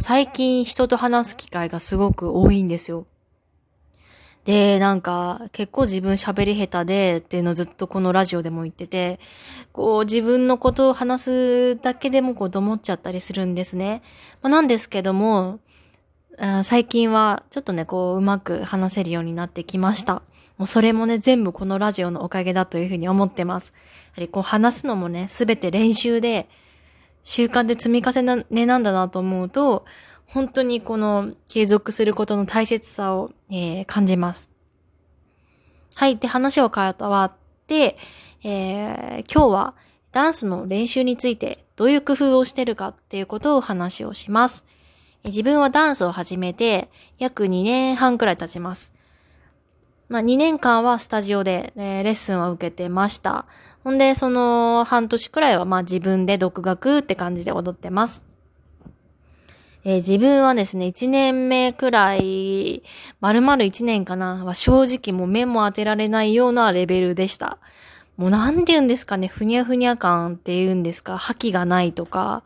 最近人と話す機会がすごく多いんですよ。で、なんか、結構自分喋り下手でっていうのをずっとこのラジオでも言ってて、こう自分のことを話すだけでもこうと思っちゃったりするんですね。まあ、なんですけども、最近はちょっとね、こううまく話せるようになってきました。もうそれもね、全部このラジオのおかげだというふうに思ってます。やはりこう話すのもね、すべて練習で、習慣で積み重ねなんだなと思うと、本当にこの継続することの大切さを、えー、感じます。はい。で、話を変わって、えー、今日はダンスの練習についてどういう工夫をしてるかっていうことを話をします。自分はダンスを始めて約2年半くらい経ちます。まあ、2年間はスタジオで、えー、レッスンを受けてました。ほんで、その半年くらいはまあ自分で独学って感じで踊ってます。えー、自分はですね、1年目くらい、丸々1年かな、は正直もう目も当てられないようなレベルでした。もうなんて言うんですかね、ふにゃふにゃ感って言うんですか、覇気がないとか、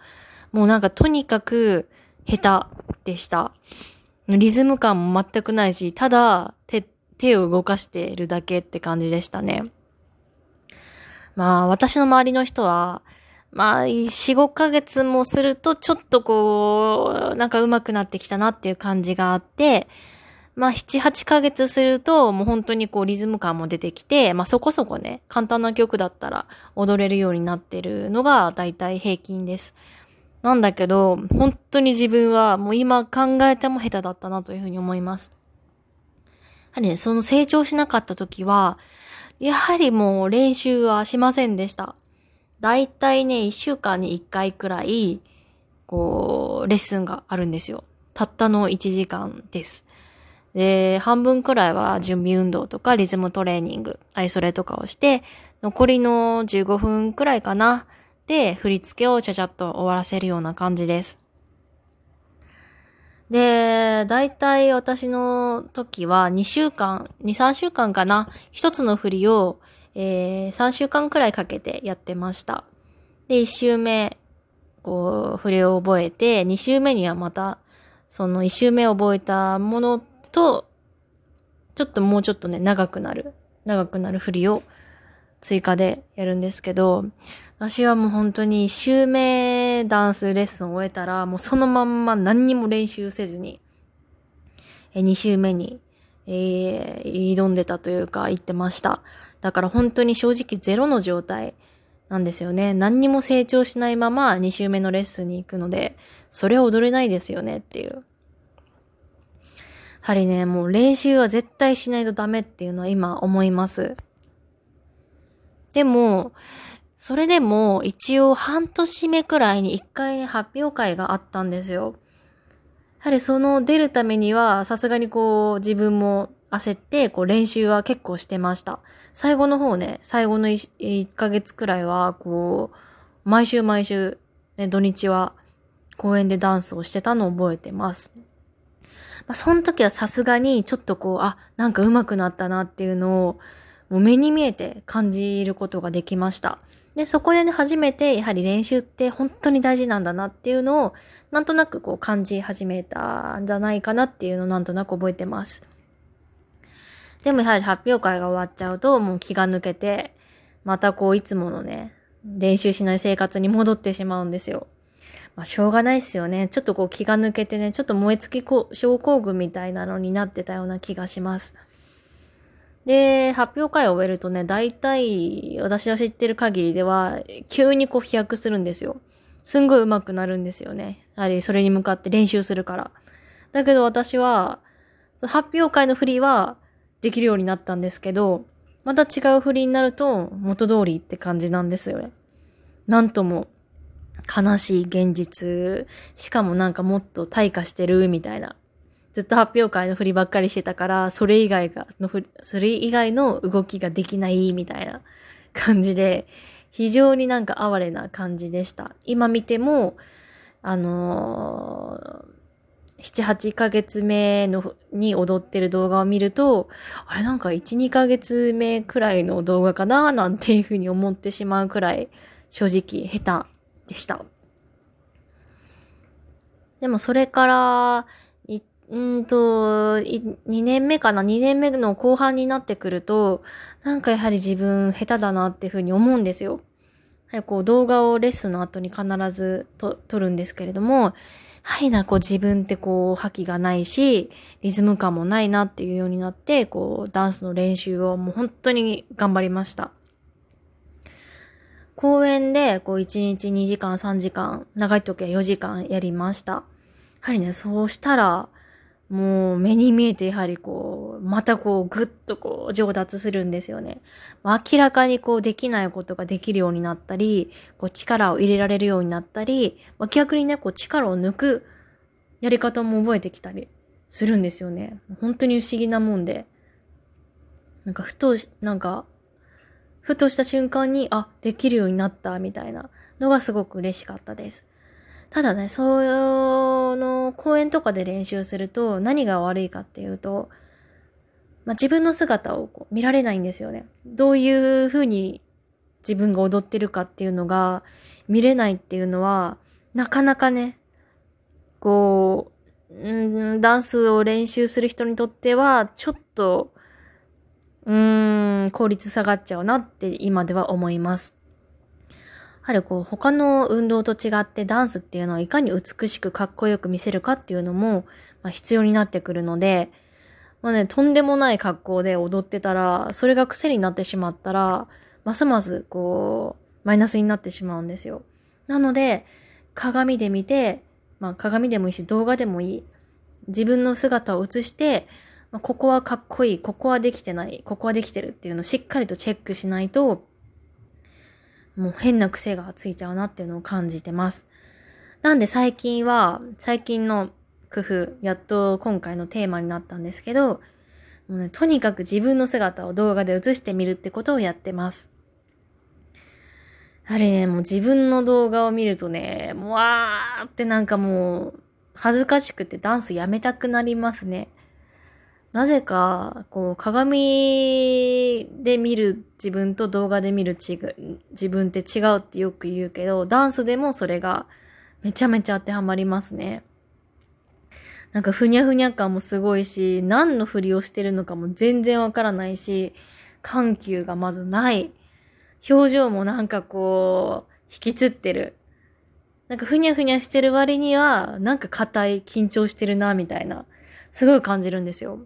もうなんかとにかく下手でした。リズム感も全くないし、ただ手、手を動かしているだけって感じでしたね。まあ、私の周りの人は、まあ、4、5ヶ月もすると、ちょっとこう、なんか上手くなってきたなっていう感じがあって、まあ、7、8ヶ月すると、もう本当にこう、リズム感も出てきて、まあ、そこそこね、簡単な曲だったら踊れるようになってるのが、だいたい平均です。なんだけど、本当に自分はもう今考えても下手だったなというふうに思います。はね、その成長しなかった時は、やはりもう練習はしませんでした。だいたいね、一週間に一回くらい、こう、レッスンがあるんですよ。たったの1時間です。で、半分くらいは準備運動とかリズムトレーニング、アイソレとかをして、残りの15分くらいかな。で、振り付けをちゃちゃっと終わらせるような感じです。で、だいたい私の時は2週間、2、3週間かな。一つの振りをえー、3週間くらいかけてやってました。で、1週目、こう、振りを覚えて、2週目にはまた、その1週目覚えたものと、ちょっともうちょっとね、長くなる、長くなる振りを追加でやるんですけど、私はもう本当に1週目ダンスレッスンを終えたら、もうそのまんま何にも練習せずに、2週目に、えー、挑んでたというか、行ってました。だから本当に正直ゼロの状態なんですよね。何にも成長しないまま2週目のレッスンに行くので、それは踊れないですよねっていう。やはりね、もう練習は絶対しないとダメっていうのは今思います。でも、それでも一応半年目くらいに一回、発表会があったんですよ。やはりその出るためには、さすがにこう自分も焦って、こう練習は結構してました。最後の方ね、最後の 1, 1ヶ月くらいは、こう、毎週毎週、ね、土日は公園でダンスをしてたのを覚えてます。まあ、その時はさすがにちょっとこう、あ、なんか上手くなったなっていうのを、もう目に見えて感じることができました。で、そこでね、初めて、やはり練習って本当に大事なんだなっていうのを、なんとなくこう感じ始めたんじゃないかなっていうのをなんとなく覚えてます。でもやはり発表会が終わっちゃうともう気が抜けて、またこういつものね、練習しない生活に戻ってしまうんですよ。まあしょうがないっすよね。ちょっとこう気が抜けてね、ちょっと燃え尽き症候群みたいなのになってたような気がします。で、発表会を終えるとね、大体私が知ってる限りでは、急にこう飛躍するんですよ。すんごい上手くなるんですよね。やはりそれに向かって練習するから。だけど私は、発表会の振りは、できるようになったんですけど、また違う振りになると元通りって感じなんですよね。なんとも悲しい現実、しかもなんかもっと退化してるみたいな。ずっと発表会の振りばっかりしてたから、それ以外が、のそれ以外の動きができないみたいな感じで、非常になんか哀れな感じでした。今見ても、あのー7、8ヶ月目のに踊ってる動画を見ると、あれなんか1、2ヶ月目くらいの動画かななんていうふうに思ってしまうくらい正直下手でした。でもそれから、い、んと、2年目かな ?2 年目の後半になってくると、なんかやはり自分下手だなっていうふうに思うんですよ。はい、こう動画をレッスンの後に必ずと撮るんですけれども、やはりな、こう自分ってこう、覇気がないし、リズム感もないなっていうようになって、こう、ダンスの練習をもう本当に頑張りました。公園で、こう、1日2時間、3時間、長い時は4時間やりました。やはりね、そうしたら、もう目に見えてやはりこう、またこうぐっとこう上達するんですよね。明らかにこうできないことができるようになったり、こう力を入れられるようになったり、逆にね、こう力を抜くやり方も覚えてきたりするんですよね。本当に不思議なもんで。なんかふと、なんか、ふとした瞬間に、あ、できるようになったみたいなのがすごく嬉しかったです。ただね、その公園とかで練習すると何が悪いかっていうと、まあ、自分の姿をこう見られないんですよね。どういう風に自分が踊ってるかっていうのが見れないっていうのは、なかなかね、こう、うん、ダンスを練習する人にとっては、ちょっと、うーん、効率下がっちゃうなって今では思います。はりこう他の運動と違ってダンスっていうのはいかに美しくかっこよく見せるかっていうのも、まあ、必要になってくるので、まあね、とんでもない格好で踊ってたら、それが癖になってしまったら、ますますこう、マイナスになってしまうんですよ。なので、鏡で見て、まあ鏡でもいいし動画でもいい。自分の姿を映して、まあ、ここはかっこいい、ここはできてない、ここはできてるっていうのをしっかりとチェックしないと、もう変な癖がついちゃうなっていうのを感じてます。なんで最近は、最近の工夫、やっと今回のテーマになったんですけど、もうね、とにかく自分の姿を動画で映してみるってことをやってます。あれね、もう自分の動画を見るとね、もうわーってなんかもう、恥ずかしくてダンスやめたくなりますね。なぜか、こう、鏡で見る自分と動画で見る自分って違うってよく言うけど、ダンスでもそれがめちゃめちゃ当てはまりますね。なんかふにゃふにゃ感もすごいし、何の振りをしてるのかも全然わからないし、緩急がまずない。表情もなんかこう、引きつってる。なんかふにゃふにゃしてる割には、なんか硬い、緊張してるな、みたいな、すごい感じるんですよ。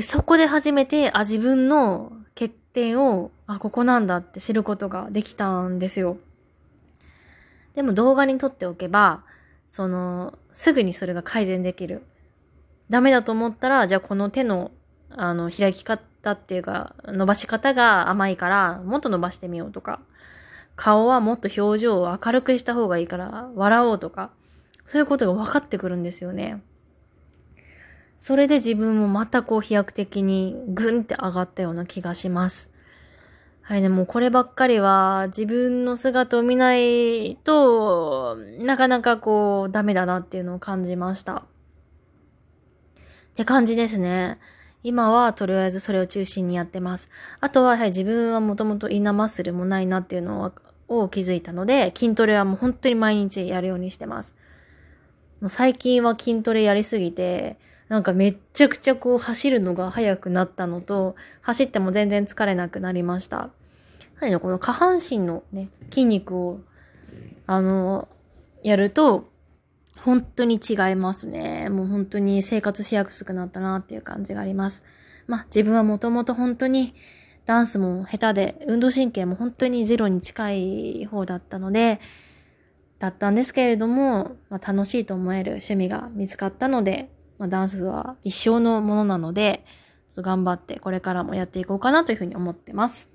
で、そこで初めて、あ、自分の欠点を、あ、ここなんだって知ることができたんですよ。でも動画に撮っておけば、その、すぐにそれが改善できる。ダメだと思ったら、じゃあこの手の、あの、開き方っていうか、伸ばし方が甘いから、もっと伸ばしてみようとか、顔はもっと表情を明るくした方がいいから、笑おうとか、そういうことが分かってくるんですよね。それで自分もまたこう飛躍的にグンって上がったような気がします。はい、でもこればっかりは自分の姿を見ないとなかなかこうダメだなっていうのを感じました。って感じですね。今はとりあえずそれを中心にやってます。あとは、はい、自分はもともとインナーマッスルもないなっていうのを気づいたので、筋トレはもう本当に毎日やるようにしてます。もう最近は筋トレやりすぎて、なんかめっちゃくちゃこう走るのが速くなったのと、走っても全然疲れなくなりました。やはりね、この下半身のね、筋肉を、あの、やると、本当に違いますね。もう本当に生活しやすくなったなっていう感じがあります。まあ自分はもともと本当にダンスも下手で、運動神経も本当にゼロに近い方だったので、だったんですけれども、まあ、楽しいと思える趣味が見つかったので、まあ、ダンスは一生のものなので、頑張ってこれからもやっていこうかなというふうに思ってます。